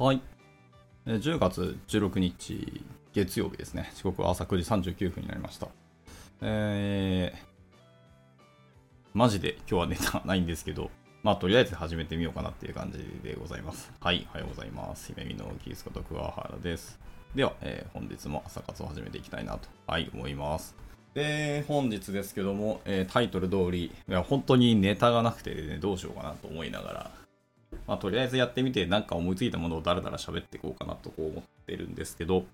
はい。10月16日月曜日ですね。時刻は朝9時39分になりました。えー、マジで今日はネタないんですけど、まあとりあえず始めてみようかなっていう感じでございます。はい、おはようございます。姫美のキースこと桑原です。では、えー本日も朝活を始めていきたいなと、はい、思います。で、本日ですけども、えータイトル通り、いや本当にネタがなくて、ね、どうしようかなと思いながら、まあ、とりあえずやってみて、なんか思いついたものをだらだら喋っていこうかなとこう思ってるんですけど、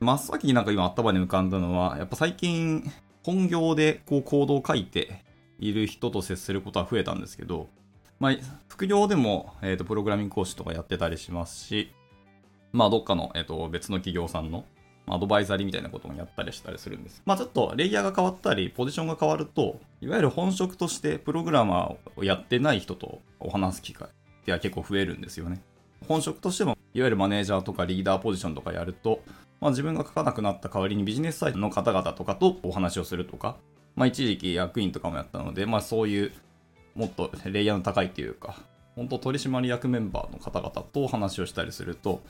真っ先になんか今頭に浮かんだのは、やっぱ最近、本業でこうコードを書いている人と接することは増えたんですけど、まあ、副業でも、えー、とプログラミング講師とかやってたりしますし、まあ、どっかの、えー、と別の企業さんのアドバイザリーみたいなこともやったりしたりするんです。まあちょっとレイヤーが変わったり、ポジションが変わると、いわゆる本職としてプログラマーをやってない人とお話す機会って結構増えるんですよね。本職としても、いわゆるマネージャーとかリーダーポジションとかやると、まあ自分が書かなくなった代わりにビジネスサイトの方々とかとお話をするとか、まあ一時期役員とかもやったので、まあそういうもっとレイヤーの高いというか、本当取締役メンバーの方々とお話をしたりすると、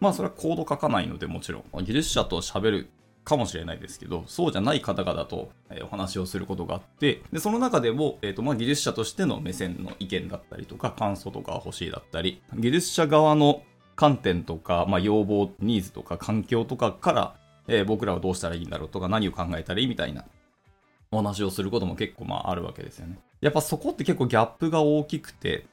まあそれはコード書かないのでもちろん、技術者と喋るかもしれないですけど、そうじゃない方々とえーお話をすることがあって、で、その中でも、えっ、と、まあ技術者としての目線の意見だったりとか、感想とか欲しいだったり、技術者側の観点とか、まあ要望、ニーズとか環境とかから、えー僕らはどうしたらいいんだろうとか、何を考えたらいいみたいなお話をすることも結構まああるわけですよね。やっぱそこって結構ギャップが大きくて、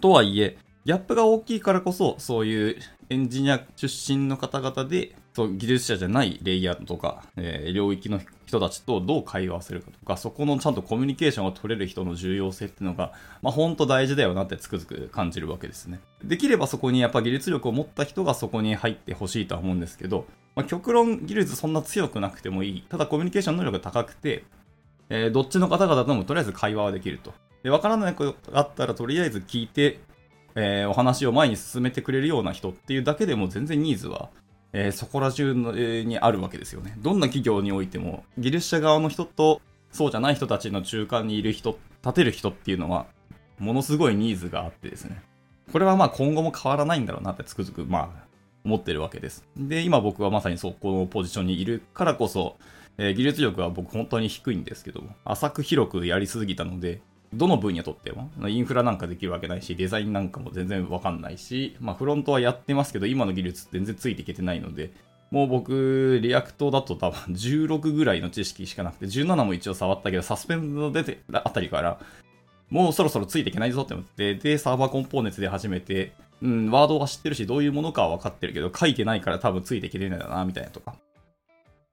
とはいえ、ギャップが大きいからこそ、そういうエンジニア出身の方々で、そう技術者じゃないレイヤーとか、えー領域の人たちとどう会話するかとか、そこのちゃんとコミュニケーションが取れる人の重要性っていうのが、まあ本当大事だよなってつくづく感じるわけですね。できればそこにやっぱ技術力を持った人がそこに入ってほしいとは思うんですけど、まあ、極論技術そんな強くなくてもいい。ただコミュニケーション能力が高くて、えーどっちの方々ともとりあえず会話はできると。で、わからないことがあったらとりあえず聞いて、えーお話を前に進めてくれるような人っていうだけでも全然ニーズは、えーそこら中の、えーにあるわけですよね。どんな企業においても、技術者側の人とそうじゃない人たちの中間にいる人、立てる人っていうのは、ものすごいニーズがあってですね。これはまあ今後も変わらないんだろうなってつくづくまあ思ってるわけです。で、今僕はまさにそこのポジションにいるからこそ、えー技術力は僕本当に低いんですけども、浅く広くやりすぎたので、どの分野とっても、インフラなんかできるわけないし、デザインなんかも全然わかんないし、まあフロントはやってますけど、今の技術全然ついていけてないので、もう僕、 React だと多分16ぐらいの知識しかなくて、17も一応触ったけど、サスペンド出てるあたりから、もうそろそろついていけないぞって思って、で、 Server Components で始めて、うん、ワードは知ってるし、どういうものかは分かってるけど、書いてないから多分ついていけてないんだな、みたいなとか。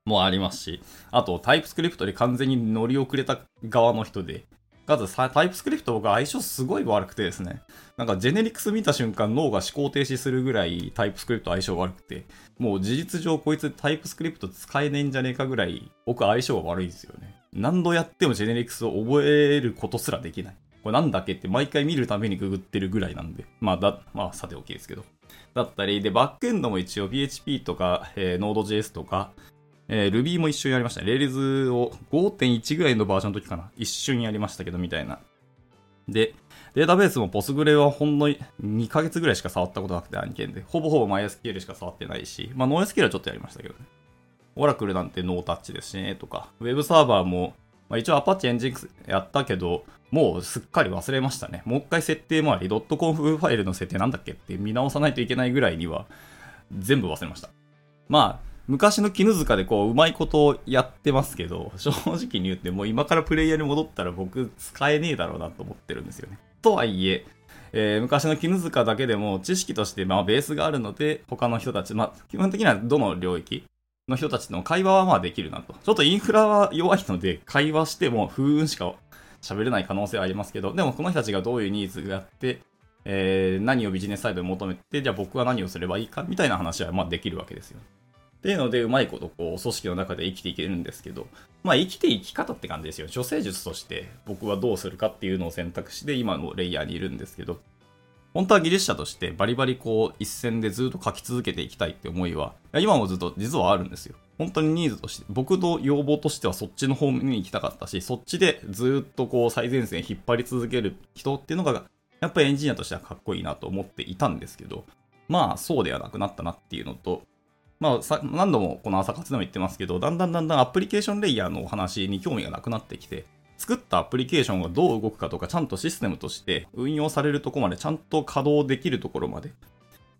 もありますし、あと、 TypeScript で完全に乗り遅れた側の人で、かつさ TypeScript が相性すごい悪くてですね、なんか Generics 見た瞬間脳が思考停止するぐらい TypeScript 相性悪くて、もう事実上こいつタイプスクリプト使えねえんじゃねえかぐらい僕相性が悪いですよね。何度やってもジェネリクスを覚えることすらできない。これなんだっけって毎回見るためにググってるぐらいなんで、まあだ、まあさておきですけど。だったり、で、バックエンドも一応 PHP とか、えー、Node.js とか、えー Ruby も一緒にやりましたね。Rails を5.1ぐらいのバージョンの時かな。一瞬やりましたけど、みたいな。で、データベースも Postgre はほんの2ヶ月ぐらいしか触ったことなくて、案件で。ほぼほぼ MySQL しか触ってないし、まあ NoSQL はちょっとやりましたけどね。Oracle なんてノータッチですしね、とか。Web サーバーも、まあ、一応 Apache Nginx やったけど、もうすっかり忘れましたね。もう一回設定もあり、.conf ファイルの設定なんだっけって見直さないといけないぐらいには、全部忘れました。まあ、昔の絹塚でこう、うまいことをやってますけど、正直に言ってもう今からプレイヤーに戻ったら僕使えねえだろうなと思ってるんですよね。とはいえ、えー昔の絹塚だけでも知識としてまあベースがあるので、他の人たち、まあ基本的にはどの領域の人たちの会話はまあできるなと。ちょっとインフラは弱いので、会話しても不運しか喋れない可能性はありますけど、でもこの人たちがどういうニーズがあって、えー何をビジネスサイドに求めて、じゃあ僕は何をすればいいかみたいな話はまあできるわけですよ。っていうので、うまいことこう、組織の中で生きていけるんですけど、まあ生きていき方って感じですよ。女性術として僕はどうするかっていうのを選択して、今のレイヤーにいるんですけど、本当は技術者としてバリバリこう一線でずっと書き続けていきたいって思いは、今もずっと実はあるんですよ。本当にニーズとして、僕の要望としてはそっちの方面に行きたかったし、そっちでずっとこう最前線引っ張り続ける人っていうのが、やっぱりエンジニアとしてはかっこいいなと思っていたんですけど、まあそうではなくなったなっていうのと、まあ、何度もこの朝活でも言ってますけど、だんだんだんだんアプリケーションレイヤーのお話に興味がなくなってきて、作ったアプリケーションがどう動くかとか、ちゃんとシステムとして運用されるとこまで、ちゃんと稼働できるところまで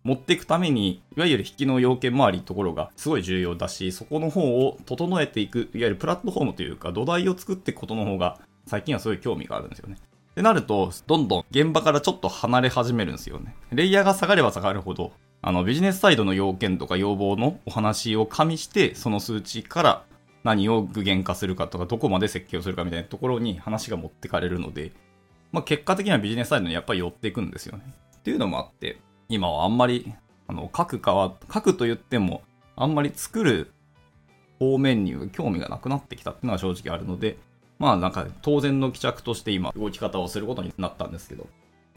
持っていくために、いわゆる引きの要件周りところがすごい重要だし、そこの方を整えていく、いわゆるプラットフォームというか土台を作っていくことの方が最近はすごい興味があるんですよね。ってなると、どんどん現場からちょっと離れ始めるんですよね。レイヤーが下がれば下がるほど、あのビジネスサイドの要件とか要望のお話を加味して、その数値から何を具現化するかとか、どこまで設計をするかみたいなところに話が持ってかれるので、まあ、結果的にはビジネスサイドにやっぱり寄っていくんですよね。っていうのもあって、今はあんまり、あの、書くかは、書くと言っても、あんまり作る方面に興味がなくなってきたっていうのは正直あるので、まあなんか当然の帰着として今動き方をすることになったんですけど、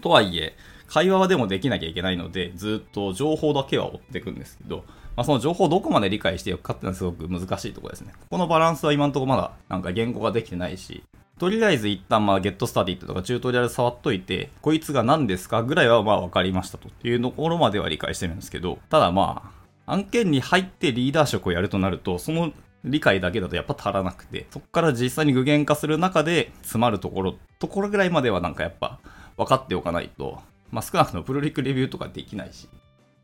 とはいえ、会話はでもできなきゃいけないので、ずっと情報だけは追っていくんですけど、まあ、その情報をどこまで理解していくかっていうのはすごく難しいところですね。ここのバランスは今のところまだなんか言語ができてないし、とりあえず一旦まあゲットスタディとかチュートリアル触っといて、こいつが何ですかぐらいはまあ分かりましたというところまでは理解してるんですけど、ただまあ、案件に入ってリーダー職をやるとなると、その理解だけだとやっぱ足らなくて、そこから実際に具現化する中で詰まるところ、ところぐらいまではなんかやっぱ分かっておかないと、まあ少なくともプロリックレビューとかできないし、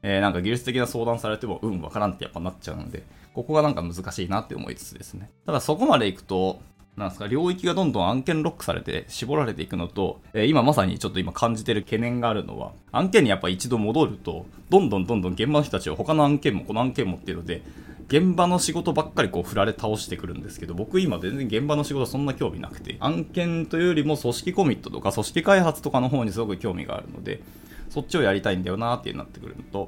えー、なんか技術的な相談されても、うん、わからんってやっぱなっちゃうので、ここがなんか難しいなって思いつつですね。ただそこまで行くと、なんですか、領域がどんどん案件ロックされて絞られていくのと、えー、今まさにちょっと今感じてる懸念があるのは、案件にやっぱ一度戻ると、どんどんどんどん現場の人たちは他の案件もこの案件もっていうので、現場の仕事ばっかりこう振られ倒してくるんですけど、僕今全然現場の仕事そんな興味なくて、案件というよりも組織コミットとか組織開発とかの方にすごく興味があるので、そっちをやりたいんだよなっていうなってくるのと、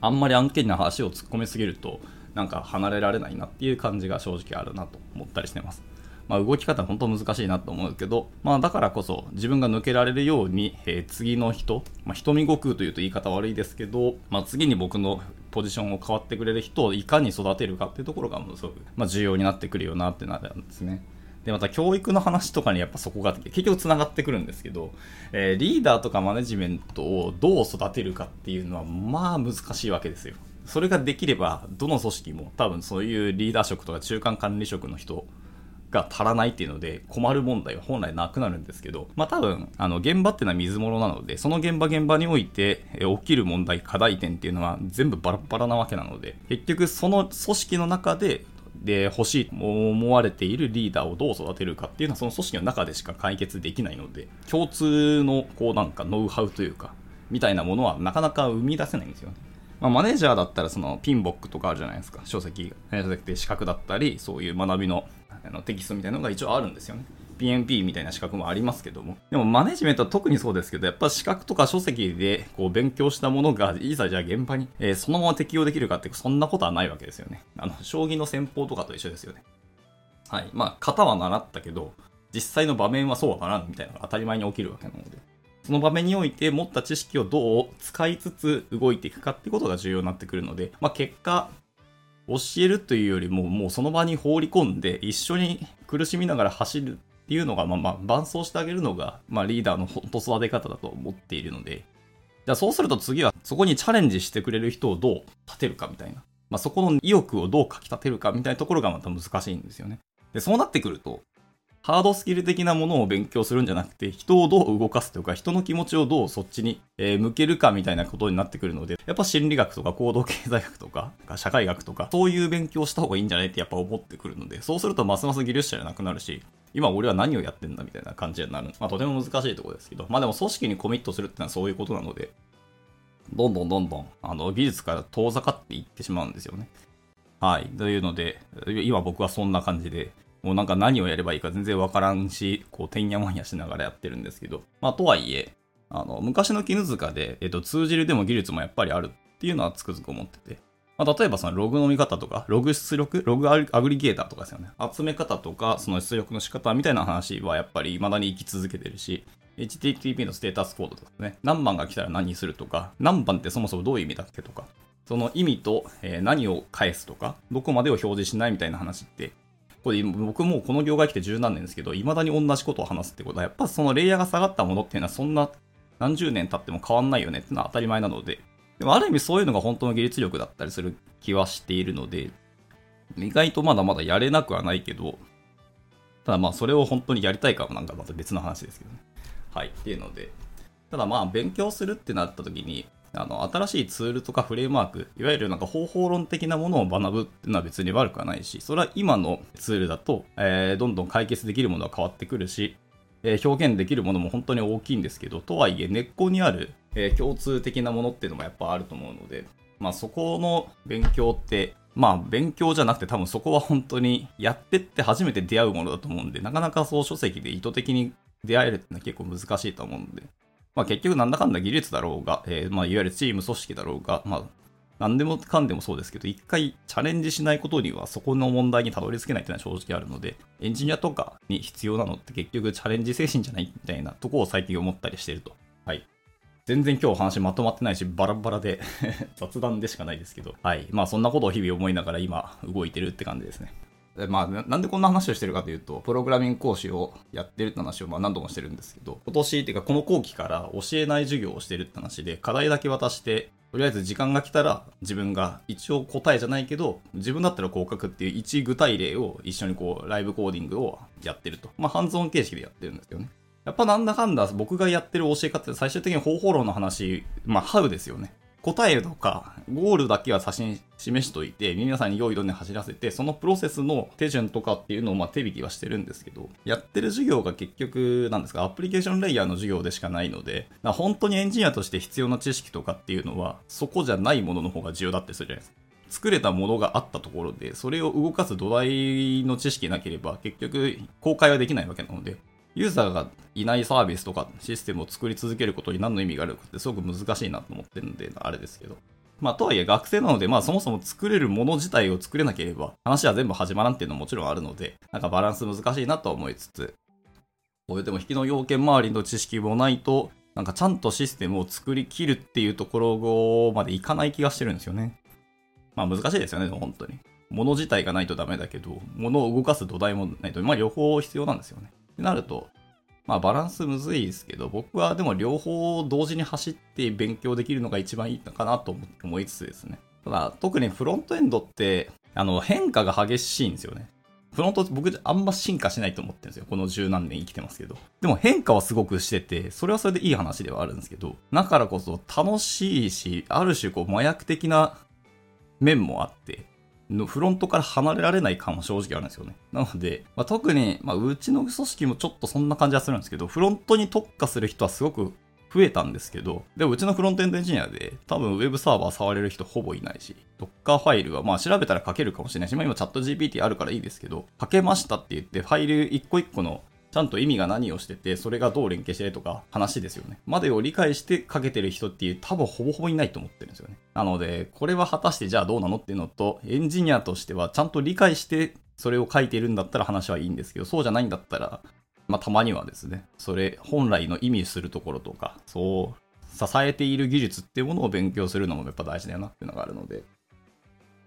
あんまり案件の話を突っ込みすぎると、なんか離れられないなっていう感じが正直あるなと思ったりしてます。まあ、動き方本当難しいなと思うけど、まあ、だからこそ自分が抜けられるように、えー、次の人、まあ、瞳悟空というと言い方悪いですけど、まあ、次に僕のポジションを変わってくれる人をいかに育てるかっていうところがものすごく、まあ、重要になってくるよなってなるんですね。で、また教育の話とかにやっぱそこが結局繋がってくるんですけど、えー、リーダーとかマネジメントをどう育てるかっていうのはまあ難しいわけですよ。それができれば、どの組織も多分そういうリーダー職とか中間管理職の人が足らないっていうので困る問題は本来なくなるんですけど、まあ多分、あの現場っていうのは水物なので、その現場現場において起きる問題、課題点っていうのは全部バラバラなわけなので、結局その組織の中でで欲しいと思われているリーダーをどう育てるかっていうのはその組織の中でしか解決できないので共通のこうなんかノウハウというかみたいなものはなかなか生み出せないんですよね。まあ、マネージャーだったらそのピンボックとかあるじゃないですか書籍書籍って資格だったりそういう学びのあのテキストみたいなのが一応あるんですよね。PMP みたいな資格もありますけども。でもマネジメントは特にそうですけど、やっぱ資格とか書籍でこう勉強したものが、いざじゃあ現場に、えー、そのまま適用できるかって、そんなことはないわけですよね。あの、将棋の戦法とかと一緒ですよね。はい。まあ、型は習ったけど、実際の場面はそうはならんみたいなのが当たり前に起きるわけなので。その場面において持った知識をどう使いつつ動いていくかってことが重要になってくるので、まあ、結果、教えるというよりも、もうその場に放り込んで、一緒に苦しみながら走るっていうのが、まあまあ、伴走してあげるのが、まあリーダーのほんと育て方だと思っているので、じゃあそうすると次は、そこにチャレンジしてくれる人をどう立てるかみたいな。まあそこの意欲をどうかき立てるかみたいなところがまた難しいんですよね。で、そうなってくると、ハードスキル的なものを勉強するんじゃなくて、人をどう動かすとか、人の気持ちをどうそっちに、向けるかみたいなことになってくるので、やっぱ心理学とか行動経済学とか、社会学とか、そういう勉強した方がいいんじゃないってやっぱ思ってくるので、そうするとますます技術者じゃなくなるし、今俺は何をやってんだみたいな感じになる。まあとても難しいところですけど、まあでも組織にコミットするってのはそういうことなので、どんどんどんどん、あの、技術から遠ざかっていってしまうんですよね。はい。というので、今僕はそんな感じで、もうなんか何をやればいいか全然わからんし、こう、てんやまんやしながらやってるんですけど、まあ、とはいえ、あの、昔の絹塚で、えっと、通じるでも技術もやっぱりあるっていうのはつくづく思ってて、まあ、例えばそのログの見方とか、ログ出力、ログアグリゲーターとかですよね。集め方とか、その出力の仕方みたいな話はやっぱり未だに生き続けてるし、HTTP のステータスコードとかね、何番が来たら何するとか、何番ってそもそもどういう意味だっけとか、その意味と、えー、何を返すとか、どこまでを表示しないみたいな話って、これ僕もうこの業界来て十何年ですけど、未だに同じことを話すってことは、やっぱそのレイヤーが下がったものっていうのはそんな何十年経っても変わんないよねっていうのは当たり前なので、でもある意味そういうのが本当の技術力だったりする気はしているので、意外とまだまだやれなくはないけど、ただまあそれを本当にやりたいかはなんかまた別の話ですけどね。はい。っていうので、ただまあ勉強するってなった時に、あの、新しいツールとかフレームワーク、いわゆるなんか方法論的なものを学ぶっていうのは別に悪くはないし、それは今のツールだと、えー、どんどん解決できるものは変わってくるし、えー、表現できるものも本当に大きいんですけど、とはいえ根っこにある、えー、共通的なものっていうのもやっぱあると思うので、まあそこの勉強って、まあ勉強じゃなくて多分そこは本当にやってって初めて出会うものだと思うんで、なかなかそう書籍で意図的に出会えるってのは結構難しいと思うんで、まあ結局なんだかんだ技術だろうが、えー、まあいわゆるチーム組織だろうが、まあ何でもかんでもそうですけど、一回チャレンジしないことにはそこの問題にたどり着けないっていうのは正直あるので、エンジニアとかに必要なのって結局チャレンジ精神じゃないみたいなとこを最近思ったりしてると。はい。全然今日話まとまってないし、バラバラで 雑談でしかないですけど、はい。まあそんなことを日々思いながら今動いてるって感じですね。まあ、なんでこんな話をしてるかというと、プログラミング講師をやってるって話をまあ何度もしてるんですけど、今年っていうかこの後期から教えない授業をしてるって話で、課題だけ渡して、とりあえず時間が来たら自分が一応答えじゃないけど、自分だったらこう書くっていう一具体例を一緒にこうライブコーディングをやってると。まあハンズオン形式でやってるんですけどね。やっぱなんだかんだ僕がやってる教え方って最終的に方法論の話、まあハウですよね。答えるとか、ゴールだけは写真示しといて、皆さんに用意どんで走らせて、そのプロセスの手順とかっていうのをま手引きはしてるんですけど、やってる授業が結局、なんですか、アプリケーションレイヤーの授業でしかないので、本当にエンジニアとして必要な知識とかっていうのは、そこじゃないものの方が重要だってするじゃないですか。作れたものがあったところで、それを動かす土台の知識なければ、結局、公開はできないわけなので、ユーザーがいないサービスとかシステムを作り続けることに何の意味があるかってすごく難しいなと思ってるんで、あれですけど。まあ、とはいえ学生なので、まあ、そもそも作れるもの自体を作れなければ、話は全部始まらんっていうのももちろんあるので、なんかバランス難しいなと思いつつ、これでも引きの要件周りの知識もないと、なんかちゃんとシステムを作りきるっていうところまでいかない気がしてるんですよね。まあ難しいですよね、本当に。物自体がないとダメだけど、物を動かす土台もないと、まあ両方必要なんですよね。ってなると、まあバランスむずいですけど、僕はでも両方同時に走って勉強できるのが一番いいのかなと思いつつですね。ただ、特にフロントエンドって、あの、変化が激しいんですよね。フロント僕あんま進化しないと思ってるんですよ。この十何年生きてますけど。でも変化はすごくしてて、それはそれでいい話ではあるんですけど、だからこそ楽しいし、ある種こう麻薬的な面もあって、のフロントから離れられない感は正直あるんですよね。なので、まあ、特に、まあ、うちの組織もちょっとそんな感じはするんですけど、フロントに特化する人はすごく増えたんですけど、でもうちのフロントエンドエンジニアで多分ウェブサーバー触れる人ほぼいないし、Docker ファイルはまあ調べたら書けるかもしれないし、まあ今チャット GPT あるからいいですけど、書けましたって言ってファイル一個一個のちゃんと意味が何をしてて、それがどう連携してとか話ですよね。までを理解してかけてる人っていう多分ほぼほぼいないと思ってるんですよね。なので、これは果たしてじゃあどうなのっていうのと、エンジニアとしてはちゃんと理解してそれを書いているんだったら話はいいんですけど、そうじゃないんだったら、まあたまにはですね、それ本来の意味するところとか、そう、支えている技術っていうものを勉強するのもやっぱ大事だよなっていうのがあるので、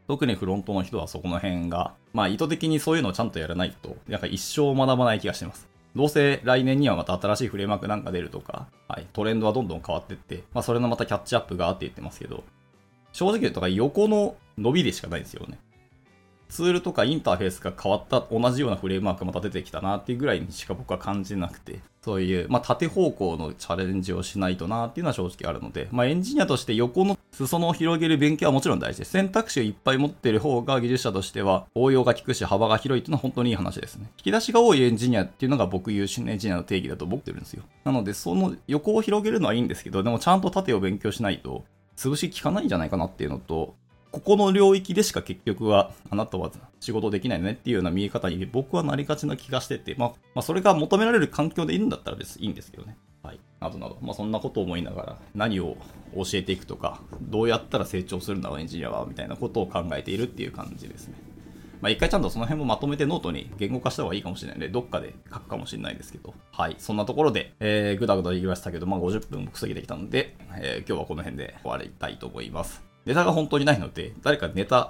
特にフロントの人はそこの辺が、まあ意図的にそういうのをちゃんとやらないと、なんか一生学ばない気がしてます。どうせ来年にはまた新しいフレームワークなんか出るとか、はい、トレンドはどんどん変わっていって、まあそれのまたキャッチアップがあって言ってますけど、正直言うとか横の伸びでしかないですよね。ツールとかインターフェースが変わった同じようなフレームワークまた出てきたなっていうぐらいにしか僕は感じなくて、そういう、まあ、縦方向のチャレンジをしないとなっていうのは正直あるので、まあ、エンジニアとして横の裾野を広げる勉強はもちろん大事です。選択肢をいっぱい持ってる方が技術者としては応用が効くし幅が広いっていうのは本当にいい話ですね。引き出しが多いエンジニアっていうのが僕優秀なエンジニアの定義だと思ってるんですよ。なので、その横を広げるのはいいんですけど、でもちゃんと縦を勉強しないと、潰し効かないんじゃないかなっていうのと、ここの領域でしか結局は、あなたは仕事できないねっていうような見え方に僕はなりがちな気がしてて、まあ、まあ、それが求められる環境でいるんだったら別にいいんですけどね。はい。などなど、まあ、そんなことを思いながら、何を教えていくとか、どうやったら成長するんだろう、エンジニアは、みたいなことを考えているっていう感じですね。まあ、一回ちゃんとその辺もまとめてノートに言語化した方がいいかもしれないので、どっかで書くかもしれないですけど。はい。そんなところで、えー、ぐだぐだ言いましたけど、まあ、50分く過ぎてきたので、えー、今日はこの辺で終わりたいと思います。ネタが本当にないので、誰かネタ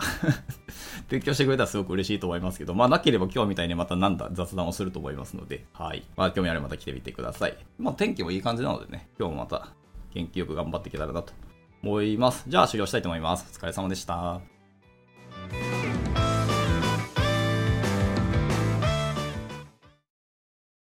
提供してくれたらすごく嬉しいと思いますけど、まあなければ今日みたいにまたなんだ雑談をすると思いますので、はい。まあ興味あればまた来てみてください。まあ天気もいい感じなのでね、今日もまた元気よく頑張っていけたらなと思います。じゃあ終了したいと思います。お疲れ様でした。